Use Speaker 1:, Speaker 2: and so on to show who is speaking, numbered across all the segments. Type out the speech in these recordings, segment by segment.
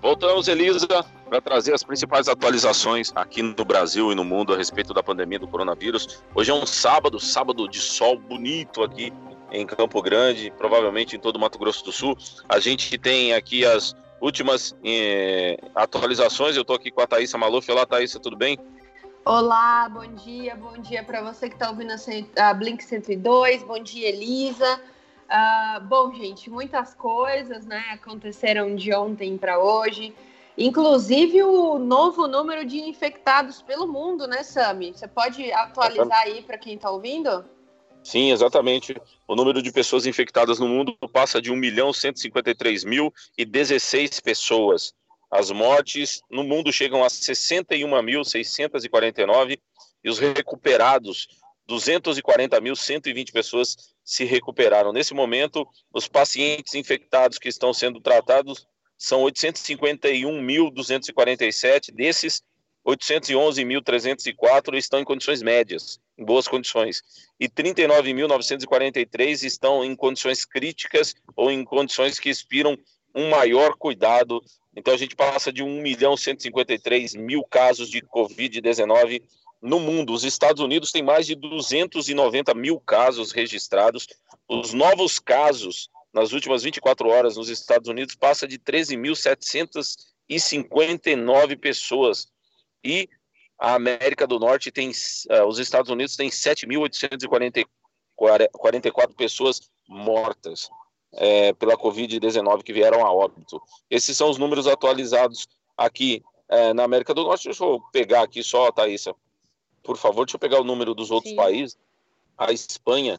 Speaker 1: Voltamos, Elisa, para trazer as principais atualizações aqui no Brasil e no mundo a respeito da pandemia do coronavírus. Hoje é um sábado, sábado de sol bonito aqui em Campo Grande, provavelmente em todo o Mato Grosso do Sul. A gente tem aqui as últimas eh, atualizações. Eu estou aqui com a Thaisa Maluf. Olá, Thaisa, tudo bem?
Speaker 2: Olá, bom dia, bom dia para você que está ouvindo a Blink 102, bom dia, Elisa. Uh, bom, gente, muitas coisas né, aconteceram de ontem para hoje, inclusive o novo número de infectados pelo mundo, né, Sami? Você pode atualizar aí para quem está ouvindo?
Speaker 1: Sim, exatamente. O número de pessoas infectadas no mundo passa de 1 milhão 153 mil e 16 pessoas. As mortes no mundo chegam a 61.649 e os recuperados 240.120 pessoas se recuperaram. Nesse momento, os pacientes infectados que estão sendo tratados são 851.247, desses 811.304 estão em condições médias, em boas condições, e 39.943 estão em condições críticas ou em condições que expiram um maior cuidado. Então a gente passa de 1 milhão 153 mil casos de Covid-19 no mundo. Os Estados Unidos têm mais de 290 mil casos registrados. Os novos casos nas últimas 24 horas nos Estados Unidos passa de 13.759 pessoas. E a América do Norte tem, uh, os Estados Unidos têm 7.844 pessoas mortas é, pela Covid-19 que vieram a óbito. Esses são os números atualizados aqui é, na América do Norte. Deixa eu pegar aqui só, Thaisa, por favor, deixa eu pegar o número dos outros Sim. países. A Espanha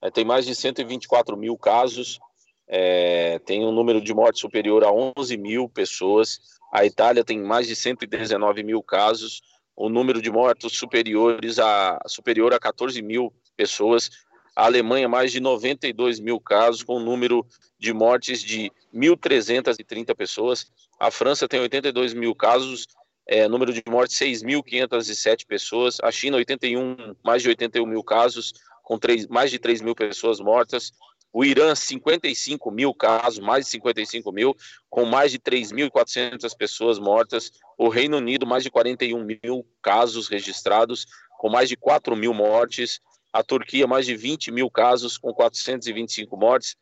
Speaker 1: é, tem mais de 124 mil casos, é, tem um número de mortes superior a 11 mil pessoas. A Itália tem mais de 119 mil casos, o número de mortos superiores a superior a 14 mil pessoas. A Alemanha mais de 92 mil casos, com um número de mortes de 1.330 pessoas. A França tem 82 mil casos, é, número de mortes 6.507 pessoas, a China 81, mais de 81 mil casos, com 3, mais de 3 mil pessoas mortas, o Irã 55 mil casos, mais de 55 mil, com mais de 3.400 pessoas mortas, o Reino Unido mais de 41 mil casos registrados, com mais de 4 mil mortes, a Turquia mais de 20 mil casos, com 425 mortes,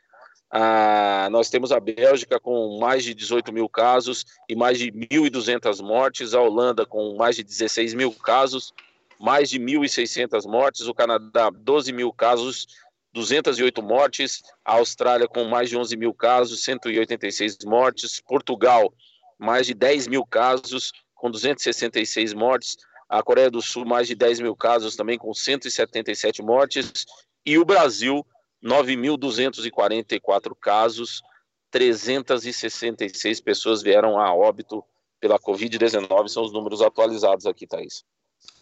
Speaker 1: ah, nós temos a Bélgica com mais de 18 mil casos e mais de 1.200 mortes, a Holanda com mais de 16 mil casos, mais de 1.600 mortes, o Canadá 12 mil casos, 208 mortes, a Austrália com mais de 11 mil casos, 186 mortes, Portugal mais de 10 mil casos, com 266 mortes, a Coreia do Sul mais de 10 mil casos também com 177 mortes, e o Brasil 9.244 casos, 366 pessoas vieram a óbito pela Covid-19, são os números atualizados aqui, Thaís.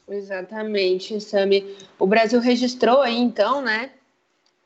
Speaker 2: Exatamente, Sami. O Brasil registrou aí, então, né,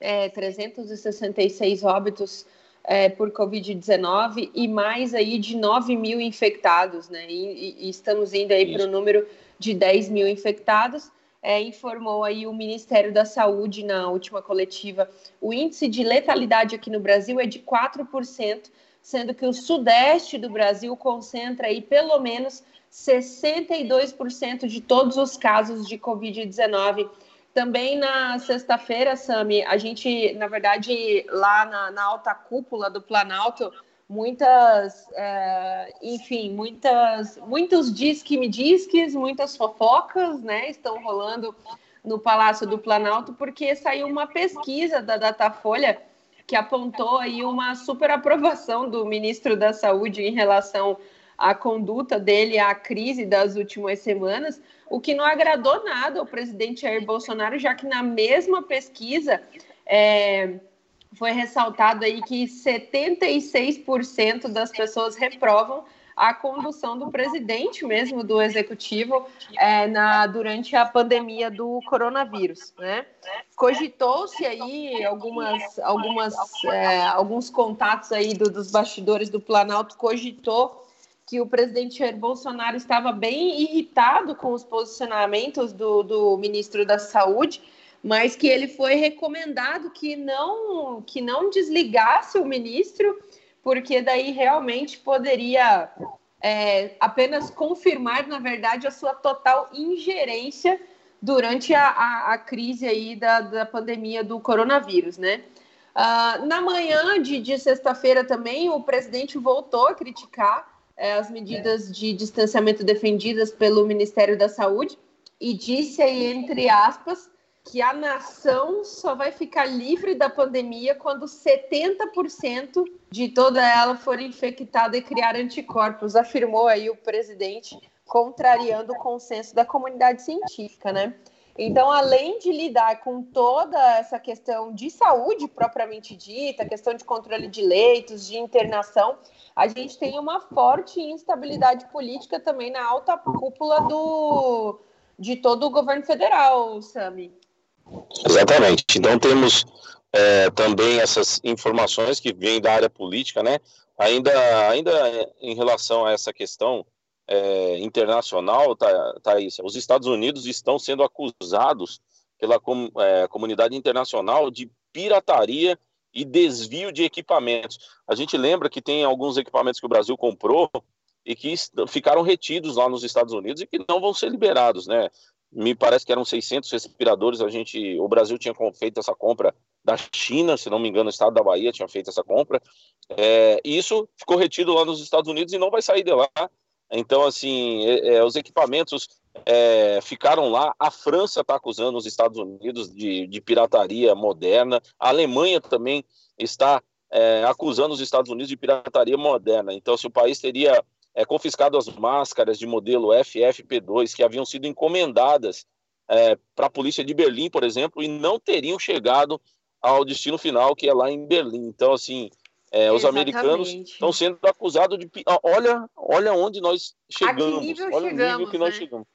Speaker 2: é, 366 óbitos é, por Covid-19 e mais aí de 9 mil infectados, né, e, e estamos indo aí para o número de 10 mil infectados é, informou aí o Ministério da Saúde na última coletiva. O índice de letalidade aqui no Brasil é de 4%, sendo que o sudeste do Brasil concentra aí pelo menos 62% de todos os casos de Covid-19. Também na sexta-feira, Sami, a gente, na verdade, lá na, na alta cúpula do Planalto, muitas, é, enfim, muitas, muitos disque-me disques, muitas fofocas, né, estão rolando no Palácio do Planalto, porque saiu uma pesquisa da Datafolha que apontou aí uma super aprovação do ministro da Saúde em relação à conduta dele à crise das últimas semanas, o que não agradou nada ao presidente Jair Bolsonaro, já que na mesma pesquisa é, foi ressaltado aí que 76% das pessoas reprovam a condução do presidente mesmo do executivo é, na, durante a pandemia do coronavírus, né? Cogitou-se aí algumas, algumas, é, alguns contatos aí do, dos bastidores do Planalto cogitou que o presidente Jair Bolsonaro estava bem irritado com os posicionamentos do, do ministro da Saúde mas que ele foi recomendado que não que não desligasse o ministro porque daí realmente poderia é, apenas confirmar, na verdade, a sua total ingerência durante a, a, a crise aí da, da pandemia do coronavírus, né? Uh, na manhã de, de sexta-feira também, o presidente voltou a criticar é, as medidas de distanciamento defendidas pelo Ministério da Saúde e disse aí, entre aspas, que a nação só vai ficar livre da pandemia quando 70% de toda ela for infectada e criar anticorpos, afirmou aí o presidente, contrariando o consenso da comunidade científica, né? Então, além de lidar com toda essa questão de saúde propriamente dita, questão de controle de leitos, de internação, a gente tem uma forte instabilidade política também na alta cúpula do, de todo o governo federal, Sami.
Speaker 1: Exatamente. Então temos é, também essas informações que vêm da área política, né? Ainda, ainda em relação a essa questão é, internacional, Thaís, os Estados Unidos estão sendo acusados pela com, é, comunidade internacional de pirataria e desvio de equipamentos. A gente lembra que tem alguns equipamentos que o Brasil comprou e que ficaram retidos lá nos Estados Unidos e que não vão ser liberados, né? Me parece que eram 600 respiradores. A gente, o Brasil tinha feito essa compra da China, se não me engano, o estado da Bahia tinha feito essa compra. É, isso ficou retido lá nos Estados Unidos e não vai sair de lá. Então, assim, é, é, os equipamentos é, ficaram lá. A França está acusando os Estados Unidos de, de, pirataria moderna. A Alemanha também está é, acusando os Estados Unidos de pirataria moderna. Então, se o país teria é, confiscado as máscaras de modelo FFP2 que haviam sido encomendadas é, para a polícia de Berlim, por exemplo, e não teriam chegado ao destino final, que é lá em Berlim. Então, assim, é, os americanos estão sendo acusados de. Olha, olha onde nós chegamos. olha chegamos, o nível que né? nós chegamos.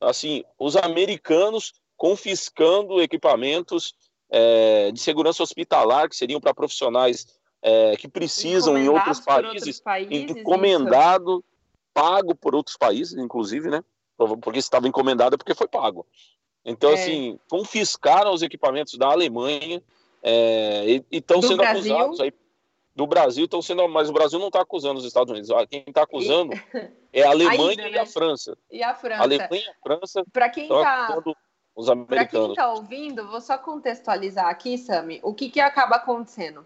Speaker 1: Assim, os americanos confiscando equipamentos é, de segurança hospitalar que seriam para profissionais é, que precisam em outros países, outros países encomendado, isso. pago por outros países, inclusive, né? Porque estava encomendado é porque foi pago. Então, é. assim, confiscaram os equipamentos da Alemanha é, e estão sendo Brasil. acusados aí do Brasil, estão sendo, mas o Brasil não está acusando os Estados Unidos. Quem está acusando e... é a Alemanha Ainda, e a né? França.
Speaker 2: E a França. A
Speaker 1: Alemanha e a França.
Speaker 2: Para quem está os americanos. Para quem está ouvindo, vou só contextualizar aqui, Sami, o que, que acaba acontecendo.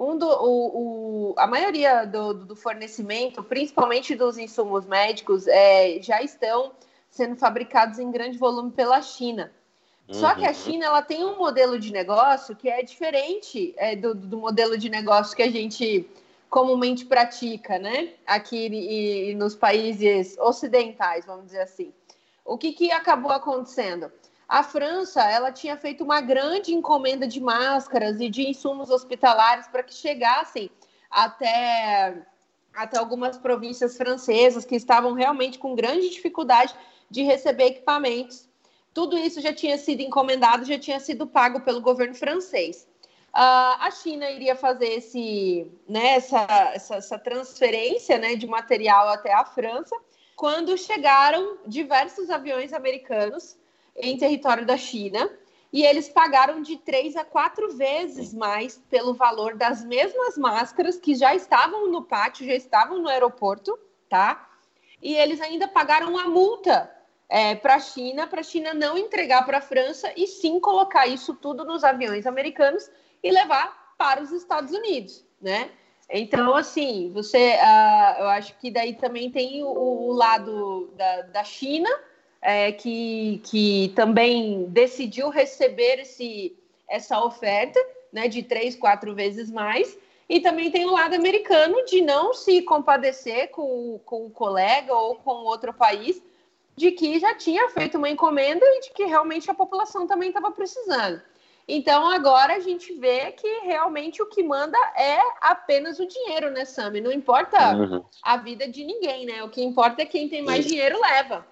Speaker 2: Um do, o, o, a maioria do, do, fornecimento, principalmente dos insumos médicos, é, já estão sendo fabricados em grande volume pela China. Uhum. Só que a uhum. China ela tem um modelo de negócio que é diferente é, do, do, modelo de negócio que a gente comumente pratica, né? Aqui e, e nos países ocidentais, vamos dizer assim. O que, que acabou acontecendo? A França, ela tinha feito uma grande encomenda de máscaras e de insumos hospitalares para que chegassem até, até algumas províncias francesas que estavam realmente com grande dificuldade de receber equipamentos. Tudo isso já tinha sido encomendado, já tinha sido pago pelo governo francês. Uh, a China iria fazer esse, né, essa, essa, essa transferência né, de material até a França, quando chegaram diversos aviões americanos em território da China e eles pagaram de três a quatro vezes mais pelo valor das mesmas máscaras que já estavam no pátio, já estavam no aeroporto, tá? E eles ainda pagaram uma multa é, para a China, para a China não entregar para a França e sim colocar isso tudo nos aviões americanos e levar para os Estados Unidos, né? Então, assim, você, uh, eu acho que daí também tem o, o lado da, da China, é, que, que também decidiu receber esse, essa oferta né, de três, quatro vezes mais. E também tem o lado americano de não se compadecer com, com o colega ou com outro país, de que já tinha feito uma encomenda e de que realmente a população também estava precisando. Então agora a gente vê que realmente o que manda é apenas o dinheiro, né, Sami? Não importa uhum. a vida de ninguém, né? O que importa é quem tem mais dinheiro leva.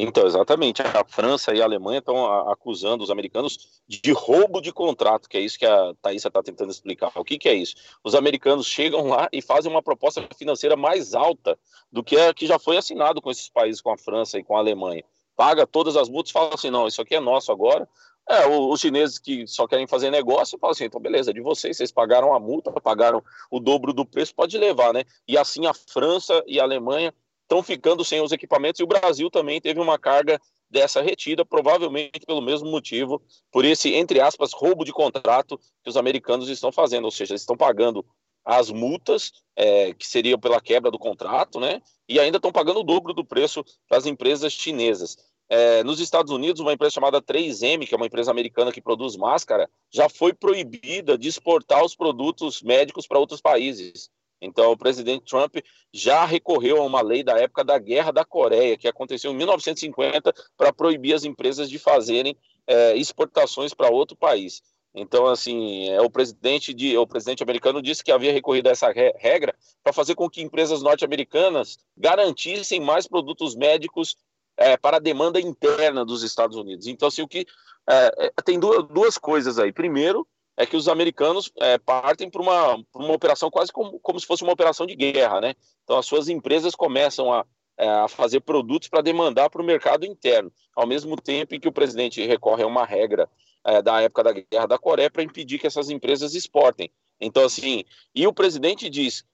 Speaker 1: Então, exatamente. A França e a Alemanha estão acusando os americanos de roubo de contrato, que é isso que a Thaisa está tentando explicar. O que, que é isso? Os americanos chegam lá e fazem uma proposta financeira mais alta do que a que já foi assinado com esses países, com a França e com a Alemanha. Paga todas as multas e fala assim: não, isso aqui é nosso agora. É, os chineses que só querem fazer negócio falam assim, então beleza, de vocês, vocês pagaram a multa, pagaram o dobro do preço, pode levar, né? E assim a França e a Alemanha estão ficando sem os equipamentos e o Brasil também teve uma carga dessa retida, provavelmente pelo mesmo motivo, por esse, entre aspas, roubo de contrato que os americanos estão fazendo, ou seja, eles estão pagando as multas, é, que seriam pela quebra do contrato, né? E ainda estão pagando o dobro do preço para as empresas chinesas. É, nos Estados Unidos, uma empresa chamada 3M, que é uma empresa americana que produz máscara, já foi proibida de exportar os produtos médicos para outros países. Então, o presidente Trump já recorreu a uma lei da época da Guerra da Coreia, que aconteceu em 1950, para proibir as empresas de fazerem é, exportações para outro país. Então, assim, é, o presidente de, o presidente americano disse que havia recorrido a essa regra para fazer com que empresas norte-americanas garantissem mais produtos médicos é, para a demanda interna dos Estados Unidos. Então, assim, o que é, é tem duas, duas coisas aí. Primeiro, é que os americanos é, partem para uma, uma operação quase como, como se fosse uma operação de guerra, né? Então as suas empresas começam a, é, a fazer produtos para demandar para o mercado interno, ao mesmo tempo em que o presidente recorre a uma regra é, da época da Guerra da Coreia para impedir que essas empresas exportem. Então, assim, e o presidente diz,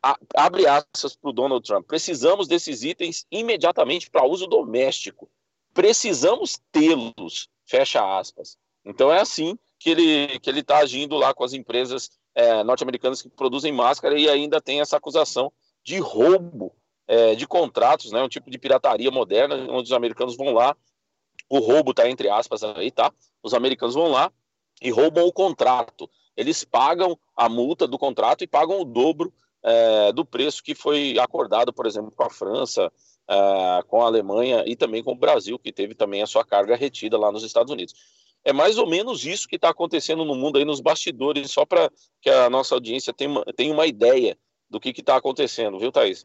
Speaker 1: a, abre aspas para o Donald Trump, precisamos desses itens imediatamente para uso doméstico, precisamos tê-los, fecha aspas. Então é assim que ele que ele está agindo lá com as empresas é, norte-americanas que produzem máscara e ainda tem essa acusação de roubo é, de contratos, né, um tipo de pirataria moderna, onde os americanos vão lá, o roubo está entre aspas aí, tá? Os americanos vão lá e roubam o contrato. Eles pagam a multa do contrato e pagam o dobro é, do preço que foi acordado, por exemplo, com a França, é, com a Alemanha e também com o Brasil, que teve também a sua carga retida lá nos Estados Unidos. É mais ou menos isso que está acontecendo no mundo aí nos bastidores, só para que a nossa audiência tenha uma, tenha uma ideia do que está acontecendo, viu, Thaís?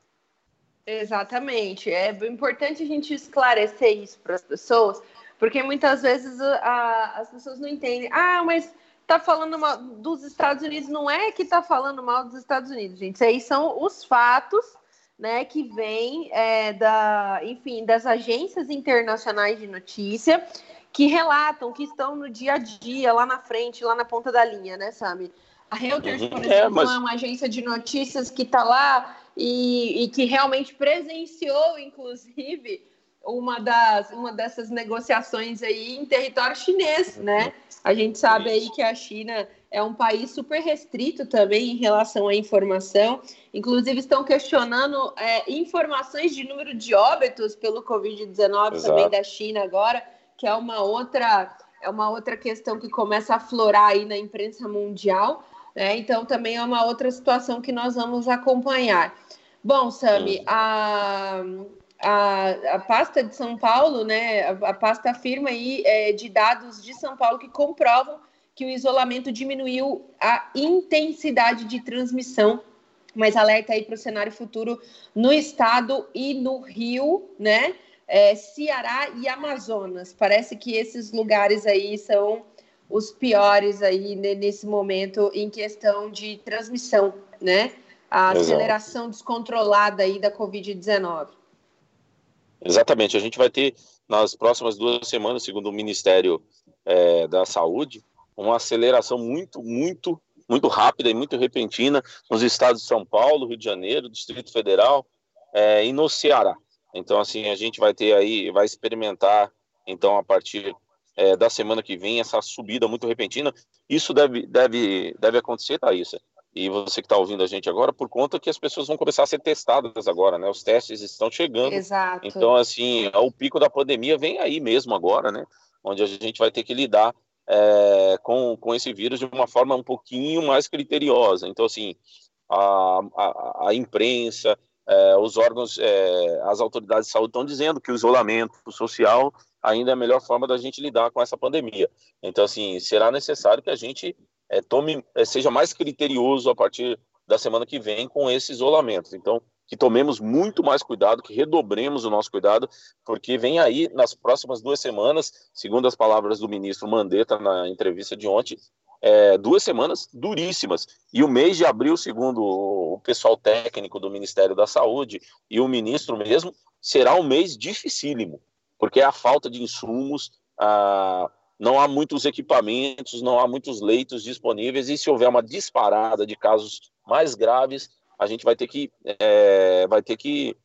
Speaker 2: Exatamente. É importante a gente esclarecer isso para as pessoas, porque muitas vezes a, as pessoas não entendem. Ah, mas tá falando mal dos Estados Unidos. Não é que tá falando mal dos Estados Unidos, gente. Isso aí são os fatos, né, que vêm é, da, enfim, das agências internacionais de notícia que relatam, que estão no dia a dia, lá na frente, lá na ponta da linha, né, sabe? A Reuters, uhum. por é, exemplo, é, mas... é uma agência de notícias que está lá e, e, que realmente presenciou, inclusive, uma, das, uma dessas negociações aí em território chinês, né? A gente sabe aí que a China é um país super restrito também em relação à informação. Inclusive, estão questionando é, informações de número de óbitos pelo Covid-19 também da China agora que é uma outra é uma outra questão que começa a aflorar aí na imprensa mundial, né? Então também é uma outra situação que nós vamos acompanhar. Bom, Sami, a, a, a pasta de São Paulo, né? A, a pasta afirma aí é, de dados de São Paulo que comprovam que o isolamento diminuiu a intensidade de transmissão, mas alerta aí para o cenário futuro no estado e no Rio, né? É, Ceará e Amazonas. Parece que esses lugares aí são os piores aí nesse momento em questão de transmissão, né? A Exato. aceleração descontrolada aí da Covid-19.
Speaker 1: Exatamente. A gente vai ter nas próximas duas semanas, segundo o Ministério é, da Saúde, uma aceleração muito, muito, muito rápida e muito repentina nos estados de São Paulo, Rio de Janeiro, Distrito Federal é, e no Ceará. Então, assim, a gente vai ter aí, vai experimentar, então, a partir é, da semana que vem, essa subida muito repentina. Isso deve, deve, deve acontecer, Thaisa. E você que está ouvindo a gente agora, por conta que as pessoas vão começar a ser testadas agora, né? Os testes estão chegando.
Speaker 2: Exato.
Speaker 1: Então, assim, o pico da pandemia vem aí mesmo agora, né? Onde a gente vai ter que lidar é, com, com esse vírus de uma forma um pouquinho mais criteriosa. Então, assim, a, a, a imprensa, é, os órgãos, é, as autoridades de saúde estão dizendo que o isolamento social ainda é a melhor forma da gente lidar com essa pandemia. Então, assim, será necessário que a gente é, tome, é, seja mais criterioso a partir da semana que vem com esse isolamento. Então, que tomemos muito mais cuidado, que redobremos o nosso cuidado, porque vem aí nas próximas duas semanas, segundo as palavras do ministro Mandetta na entrevista de ontem, é, duas semanas duríssimas. E o mês de abril, segundo o pessoal técnico do Ministério da Saúde e o ministro mesmo, será um mês dificílimo, porque a falta de insumos, a, não há muitos equipamentos, não há muitos leitos disponíveis, e se houver uma disparada de casos mais graves, a gente vai ter que, é, vai ter que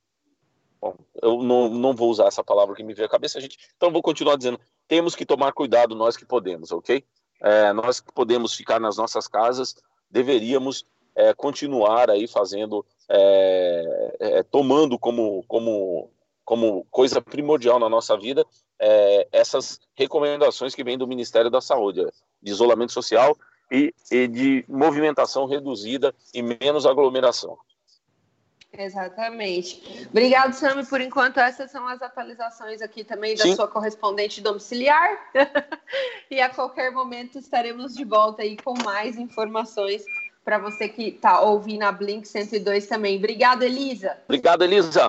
Speaker 1: Bom, eu não, não vou usar essa palavra que me veio à cabeça, a gente, então vou continuar dizendo, temos que tomar cuidado nós que podemos, ok? É, nós que podemos ficar nas nossas casas, deveríamos é, continuar aí fazendo, é, é tomando como, como, como coisa primordial na nossa vida é, essas recomendações que vêm do Ministério da Saúde, de isolamento social e, e de movimentação reduzida e menos aglomeração.
Speaker 2: Exatamente. Obrigado, Sami. Por enquanto, essas são as atualizações aqui também da Sim. sua correspondente domiciliar. e a qualquer momento estaremos de volta aí com mais informações para você que está ouvindo a Blink 102 também. Obrigada, Elisa.
Speaker 1: Obrigado, Elisa.